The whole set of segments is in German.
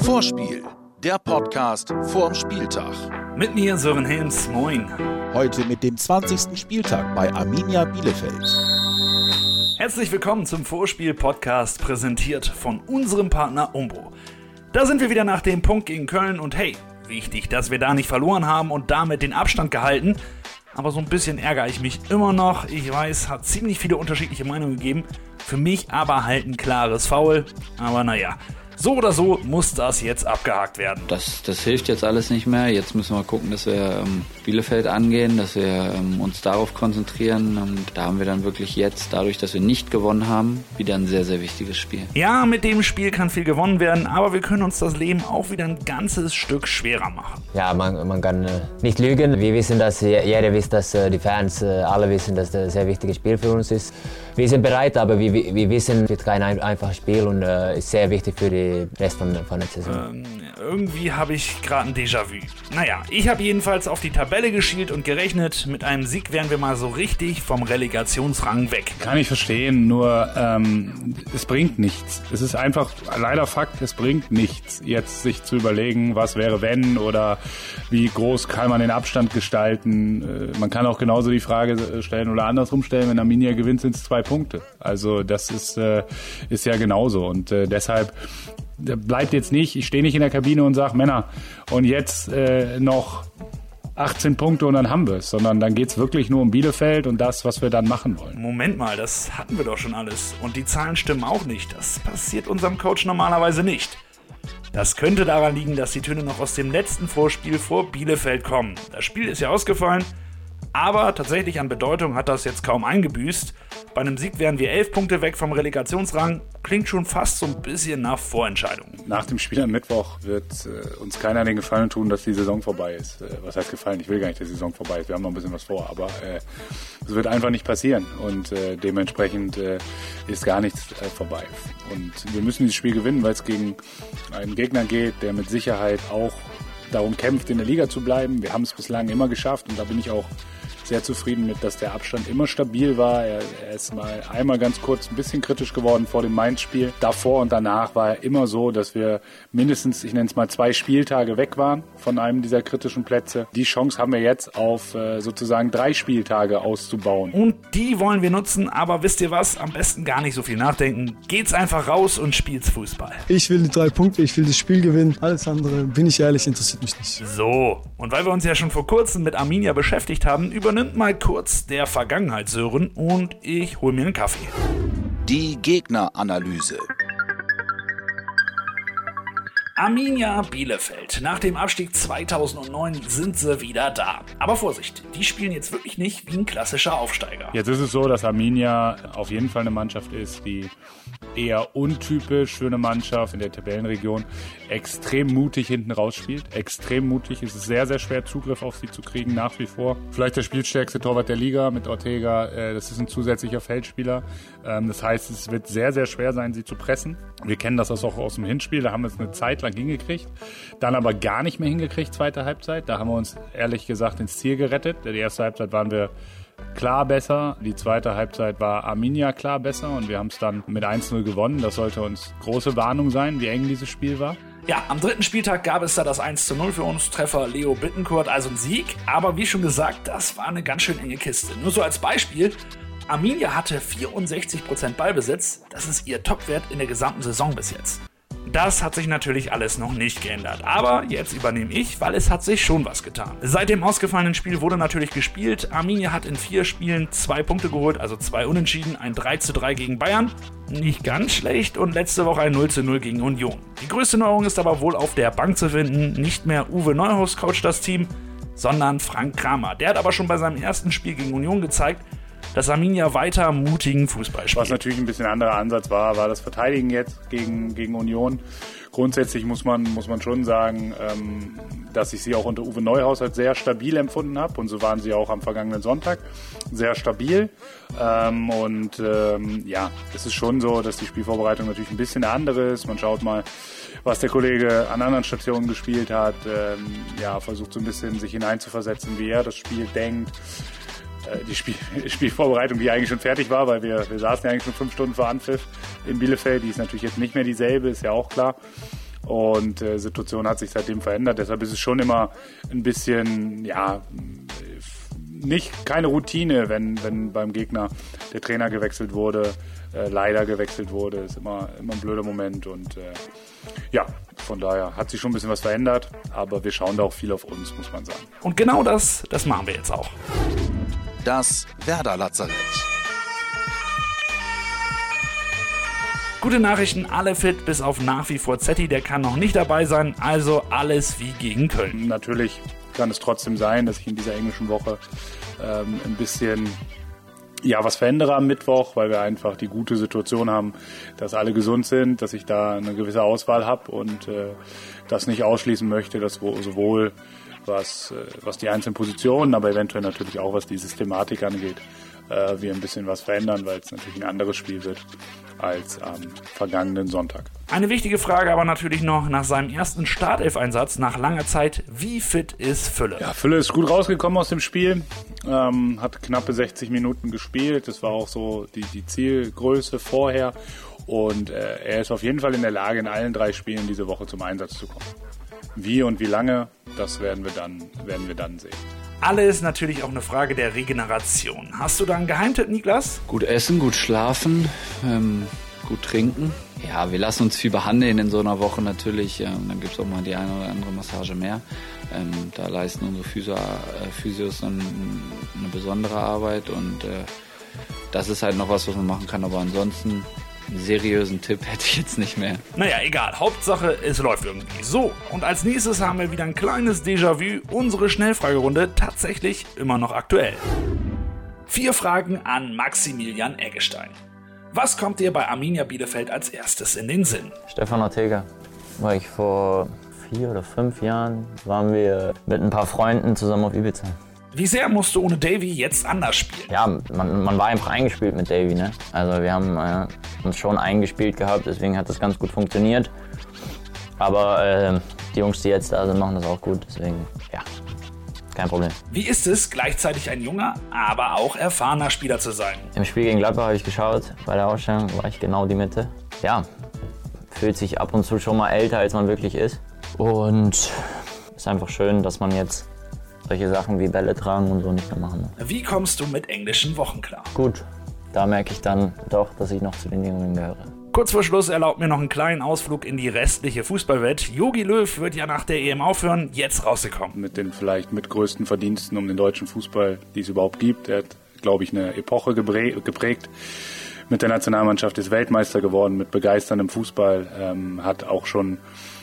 Vorspiel, der Podcast vorm Spieltag. Mit mir Sören Helms, moin. Heute mit dem 20. Spieltag bei Arminia Bielefeld. Herzlich willkommen zum Vorspiel-Podcast, präsentiert von unserem Partner Umbro. Da sind wir wieder nach dem Punkt gegen Köln und hey, wichtig, dass wir da nicht verloren haben und damit den Abstand gehalten. Aber so ein bisschen ärgere ich mich immer noch. Ich weiß, hat ziemlich viele unterschiedliche Meinungen gegeben. Für mich aber halt ein klares Foul. Aber naja, so oder so muss das jetzt abgehakt werden. Das, das hilft jetzt alles nicht mehr. Jetzt müssen wir gucken, dass wir ähm, Bielefeld angehen, dass wir ähm, uns darauf konzentrieren. Und da haben wir dann wirklich jetzt, dadurch, dass wir nicht gewonnen haben, wieder ein sehr, sehr wichtiges Spiel. Ja, mit dem Spiel kann viel gewonnen werden, aber wir können uns das Leben auch wieder ein ganzes Stück schwerer machen. Ja, man, man kann äh, nicht lügen. Wir wissen, dass jeder weiß, dass äh, die Fans äh, alle wissen, dass das ein sehr wichtiges Spiel für uns ist. Wir sind bereit, aber wir, wir wissen, es wird kein einfaches Spiel und äh, ist sehr wichtig für den Rest von, von der Saison. Ähm, irgendwie habe ich gerade ein Déjà-vu. Naja, ich habe jedenfalls auf die Tabelle geschielt und gerechnet. Mit einem Sieg wären wir mal so richtig vom Relegationsrang weg. Kann ich verstehen, nur ähm, es bringt nichts. Es ist einfach leider Fakt, es bringt nichts, jetzt sich zu überlegen, was wäre wenn oder wie groß kann man den Abstand gestalten. Äh, man kann auch genauso die Frage stellen oder andersrum stellen, wenn Arminia gewinnt, sind es zwei Punkte. Also das ist, äh, ist ja genauso. Und äh, deshalb bleibt jetzt nicht, ich stehe nicht in der Kabine und sage, Männer, und jetzt äh, noch 18 Punkte und dann haben wir es, sondern dann geht es wirklich nur um Bielefeld und das, was wir dann machen wollen. Moment mal, das hatten wir doch schon alles. Und die Zahlen stimmen auch nicht. Das passiert unserem Coach normalerweise nicht. Das könnte daran liegen, dass die Töne noch aus dem letzten Vorspiel vor Bielefeld kommen. Das Spiel ist ja ausgefallen aber tatsächlich an Bedeutung hat das jetzt kaum eingebüßt. Bei einem Sieg wären wir elf Punkte weg vom Relegationsrang. Klingt schon fast so ein bisschen nach Vorentscheidung. Nach dem Spiel am Mittwoch wird äh, uns keiner den Gefallen tun, dass die Saison vorbei ist. Äh, was heißt Gefallen? Ich will gar nicht, dass die Saison vorbei ist. Wir haben noch ein bisschen was vor. Aber äh, es wird einfach nicht passieren. Und äh, dementsprechend äh, ist gar nichts äh, vorbei. Und wir müssen dieses Spiel gewinnen, weil es gegen einen Gegner geht, der mit Sicherheit auch darum kämpft, in der Liga zu bleiben. Wir haben es bislang immer geschafft und da bin ich auch sehr zufrieden mit, dass der Abstand immer stabil war. Er, er, ist mal einmal ganz kurz ein bisschen kritisch geworden vor dem Mainz-Spiel. Davor und danach war er immer so, dass wir mindestens, ich nenne es mal, zwei Spieltage weg waren von einem dieser kritischen Plätze. Die Chance haben wir jetzt auf äh, sozusagen drei Spieltage auszubauen. Und die wollen wir nutzen, aber wisst ihr was? Am besten gar nicht so viel nachdenken. Geht's einfach raus und spielt's Fußball. Ich will die drei Punkte, ich will das Spiel gewinnen. Alles andere, bin ich ehrlich, interessiert mich nicht. So, und weil wir uns ja schon vor kurzem mit Arminia beschäftigt haben, über übernimmt mal kurz der Vergangenheit Sören und ich hol mir einen Kaffee. Die Gegneranalyse. Arminia Bielefeld. Nach dem Abstieg 2009 sind sie wieder da. Aber Vorsicht, die spielen jetzt wirklich nicht wie ein klassischer Aufsteiger. Jetzt ist es so, dass Arminia auf jeden Fall eine Mannschaft ist, die eher untypisch eine Mannschaft in der Tabellenregion extrem mutig hinten rausspielt. Extrem mutig. Es ist sehr, sehr schwer, Zugriff auf sie zu kriegen, nach wie vor. Vielleicht der spielstärkste Torwart der Liga mit Ortega. Äh, das ist ein zusätzlicher Feldspieler. Ähm, das heißt, es wird sehr, sehr schwer sein, sie zu pressen. Wir kennen das auch aus dem Hinspiel. Da haben wir es eine Zeit lang hingekriegt. Dann aber gar nicht mehr hingekriegt, zweite Halbzeit. Da haben wir uns ehrlich gesagt ins Ziel gerettet. Die erste Halbzeit waren wir klar besser. Die zweite Halbzeit war Arminia klar besser und wir haben es dann mit 1-0 gewonnen. Das sollte uns große Warnung sein, wie eng dieses Spiel war. Ja, am dritten Spieltag gab es da das 1 0 für uns, Treffer Leo Bittencourt, also ein Sieg. Aber wie schon gesagt, das war eine ganz schön enge Kiste. Nur so als Beispiel, Arminia hatte 64% Ballbesitz, das ist ihr Topwert in der gesamten Saison bis jetzt. Das hat sich natürlich alles noch nicht geändert. Aber jetzt übernehme ich, weil es hat sich schon was getan. Seit dem ausgefallenen Spiel wurde natürlich gespielt. Arminia hat in vier Spielen zwei Punkte geholt, also zwei Unentschieden, ein 3 zu 3 gegen Bayern. Nicht ganz schlecht und letzte Woche ein 0 zu 0 gegen Union. Die größte Neuerung ist aber wohl auf der Bank zu finden. Nicht mehr Uwe Neuhaus coacht das Team, sondern Frank Kramer. Der hat aber schon bei seinem ersten Spiel gegen Union gezeigt, dass Arminia weiter mutigen Fußball spielt. Was natürlich ein bisschen ein anderer Ansatz war, war das Verteidigen jetzt gegen, gegen Union. Grundsätzlich muss man, muss man schon sagen, ähm, dass ich sie auch unter Uwe Neuhaus als sehr stabil empfunden habe. Und so waren sie auch am vergangenen Sonntag sehr stabil. Ähm, und ähm, ja, es ist schon so, dass die Spielvorbereitung natürlich ein bisschen eine andere ist. Man schaut mal, was der Kollege an anderen Stationen gespielt hat. Ähm, ja, versucht so ein bisschen sich hineinzuversetzen, wie er das Spiel denkt die Spiel Spielvorbereitung, die eigentlich schon fertig war, weil wir, wir saßen ja eigentlich schon fünf Stunden vor Anpfiff in Bielefeld. Die ist natürlich jetzt nicht mehr dieselbe, ist ja auch klar. Und äh, Situation hat sich seitdem verändert. Deshalb ist es schon immer ein bisschen, ja, nicht keine Routine, wenn, wenn beim Gegner der Trainer gewechselt wurde, äh, leider gewechselt wurde. Ist immer, immer ein blöder Moment. Und äh, ja, von daher hat sich schon ein bisschen was verändert, aber wir schauen da auch viel auf uns, muss man sagen. Und genau das, das machen wir jetzt auch. Das Werder Lazarett. Gute Nachrichten, alle fit, bis auf nach wie vor Zetti, der kann noch nicht dabei sein, also alles wie gegen Köln. Natürlich kann es trotzdem sein, dass ich in dieser englischen Woche ähm, ein bisschen ja, was verändere am Mittwoch, weil wir einfach die gute Situation haben, dass alle gesund sind, dass ich da eine gewisse Auswahl habe und äh, das nicht ausschließen möchte, dass sowohl was, äh, was die einzelnen Positionen, aber eventuell natürlich auch was die Systematik angeht, äh, wir ein bisschen was verändern, weil es natürlich ein anderes Spiel wird als am vergangenen Sonntag. Eine wichtige Frage aber natürlich noch nach seinem ersten Startelf-Einsatz nach langer Zeit. Wie fit ist Fülle? Ja, Fülle ist gut rausgekommen aus dem Spiel, ähm, hat knappe 60 Minuten gespielt. Das war auch so die, die Zielgröße vorher. Und äh, er ist auf jeden Fall in der Lage, in allen drei Spielen diese Woche zum Einsatz zu kommen. Wie und wie lange, das werden wir dann, werden wir dann sehen. Alles natürlich auch eine Frage der Regeneration. Hast du da einen Geheimtipp, Niklas? Gut essen, gut schlafen, ähm, gut trinken. Ja, wir lassen uns viel behandeln in so einer Woche natürlich. Ähm, dann gibt es auch mal die eine oder andere Massage mehr. Ähm, da leisten unsere Physio, äh, Physios dann eine besondere Arbeit und äh, das ist halt noch was, was man machen kann. Aber ansonsten einen seriösen Tipp hätte ich jetzt nicht mehr. Naja, egal. Hauptsache, es läuft irgendwie. So, und als nächstes haben wir wieder ein kleines Déjà-vu. Unsere Schnellfragerunde tatsächlich immer noch aktuell. Vier Fragen an Maximilian Eggestein. Was kommt dir bei Arminia Bielefeld als erstes in den Sinn? Stefan Ortega. War ich vor vier oder fünf Jahren, waren wir mit ein paar Freunden zusammen auf Ibiza. Wie sehr musst du ohne Davy jetzt anders spielen? Ja, man, man war einfach eingespielt mit Davy. Ne? Also wir haben äh, uns schon eingespielt gehabt, deswegen hat das ganz gut funktioniert. Aber äh, die Jungs, die jetzt da sind, machen das auch gut. Deswegen, ja, kein Problem. Wie ist es, gleichzeitig ein junger, aber auch erfahrener Spieler zu sein? Im Spiel gegen Gladbach habe ich geschaut. Bei der Ausstellung war ich genau die Mitte. Ja, fühlt sich ab und zu schon mal älter, als man wirklich ist. Und ist einfach schön, dass man jetzt solche Sachen wie Bälle tragen und so nicht mehr machen. Wie kommst du mit englischen Wochen klar? Gut, da merke ich dann doch, dass ich noch zu den Jüngeren gehöre. Kurz vor Schluss erlaubt mir noch einen kleinen Ausflug in die restliche Fußballwelt. Yogi Löw wird ja nach der EM aufhören, jetzt rausgekommen. Mit den vielleicht mit größten Verdiensten um den deutschen Fußball, die es überhaupt gibt. Er hat, glaube ich, eine Epoche geprägt. Mit der Nationalmannschaft ist Weltmeister geworden, mit begeisterndem Fußball, ähm, hat auch schon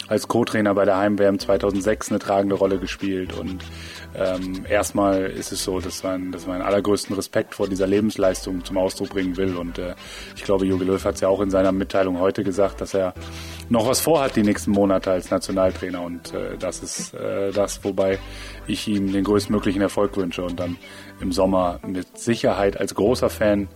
als Co-Trainer bei der Heim-WM 2006 eine tragende Rolle gespielt. Und ähm, erstmal ist es so, dass man, dass man allergrößten Respekt vor dieser Lebensleistung zum Ausdruck bringen will. Und äh, ich glaube, Jogi Löw hat es ja auch in seiner Mitteilung heute gesagt, dass er noch was vorhat die nächsten Monate als Nationaltrainer. Und äh, das ist äh, das, wobei ich ihm den größtmöglichen Erfolg wünsche. Und dann im Sommer mit Sicherheit als großer Fan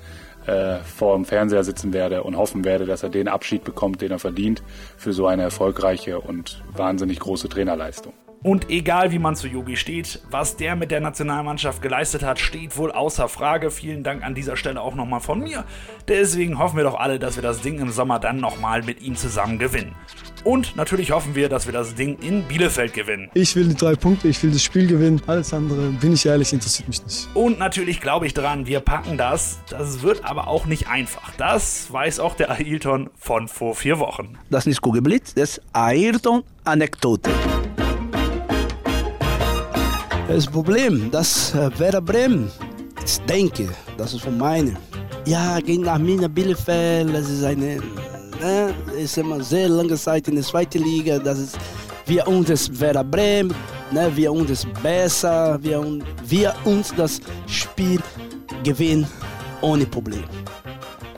äh, vor dem Fernseher sitzen werde und hoffen werde, dass er den Abschied bekommt, den er verdient für so eine erfolgreiche und wahnsinnig große Trainerleistung. Und egal wie man zu Yogi steht, was der mit der Nationalmannschaft geleistet hat, steht wohl außer Frage. Vielen Dank an dieser Stelle auch nochmal von mir. Deswegen hoffen wir doch alle, dass wir das Ding im Sommer dann nochmal mit ihm zusammen gewinnen. Und natürlich hoffen wir, dass wir das Ding in Bielefeld gewinnen. Ich will die drei Punkte, ich will das Spiel gewinnen. Alles andere, bin ich ehrlich, interessiert mich nicht. Und natürlich glaube ich dran, wir packen das. Das wird aber auch nicht einfach. Das weiß auch der Ailton von vor vier Wochen. Das ist nicht Kugelblitz, das ist Ayrton-Anekdote. Das Problem, das äh, Werder Bremen, ich denke, das ist von meinen. Ja, gegen Arminia Bielefeld, das ist eine, ne, ist immer sehr lange Zeit in der zweiten Liga, das ist, wir uns das Werder Bremen, ne, wir uns das besser, wir, wir uns das Spiel gewinnen ohne Problem.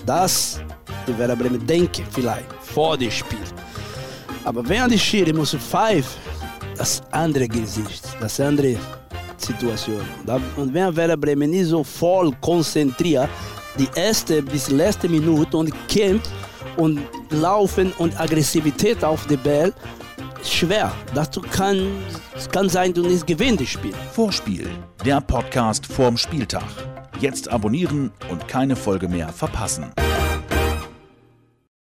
Das, die Werder Bremen denken vielleicht, vor dem Spiel. Aber wenn die Schiri muss pfeifen, das andere Gesicht, das andere Situation. Und wenn Werder Bremen nicht so voll konzentriert, die erste bis letzte Minute und kämpft und laufen und Aggressivität auf den Ball, schwer. Dazu kann, kann sein, du nicht gewinnst das Spiel. Vorspiel, der Podcast vorm Spieltag. Jetzt abonnieren und keine Folge mehr verpassen.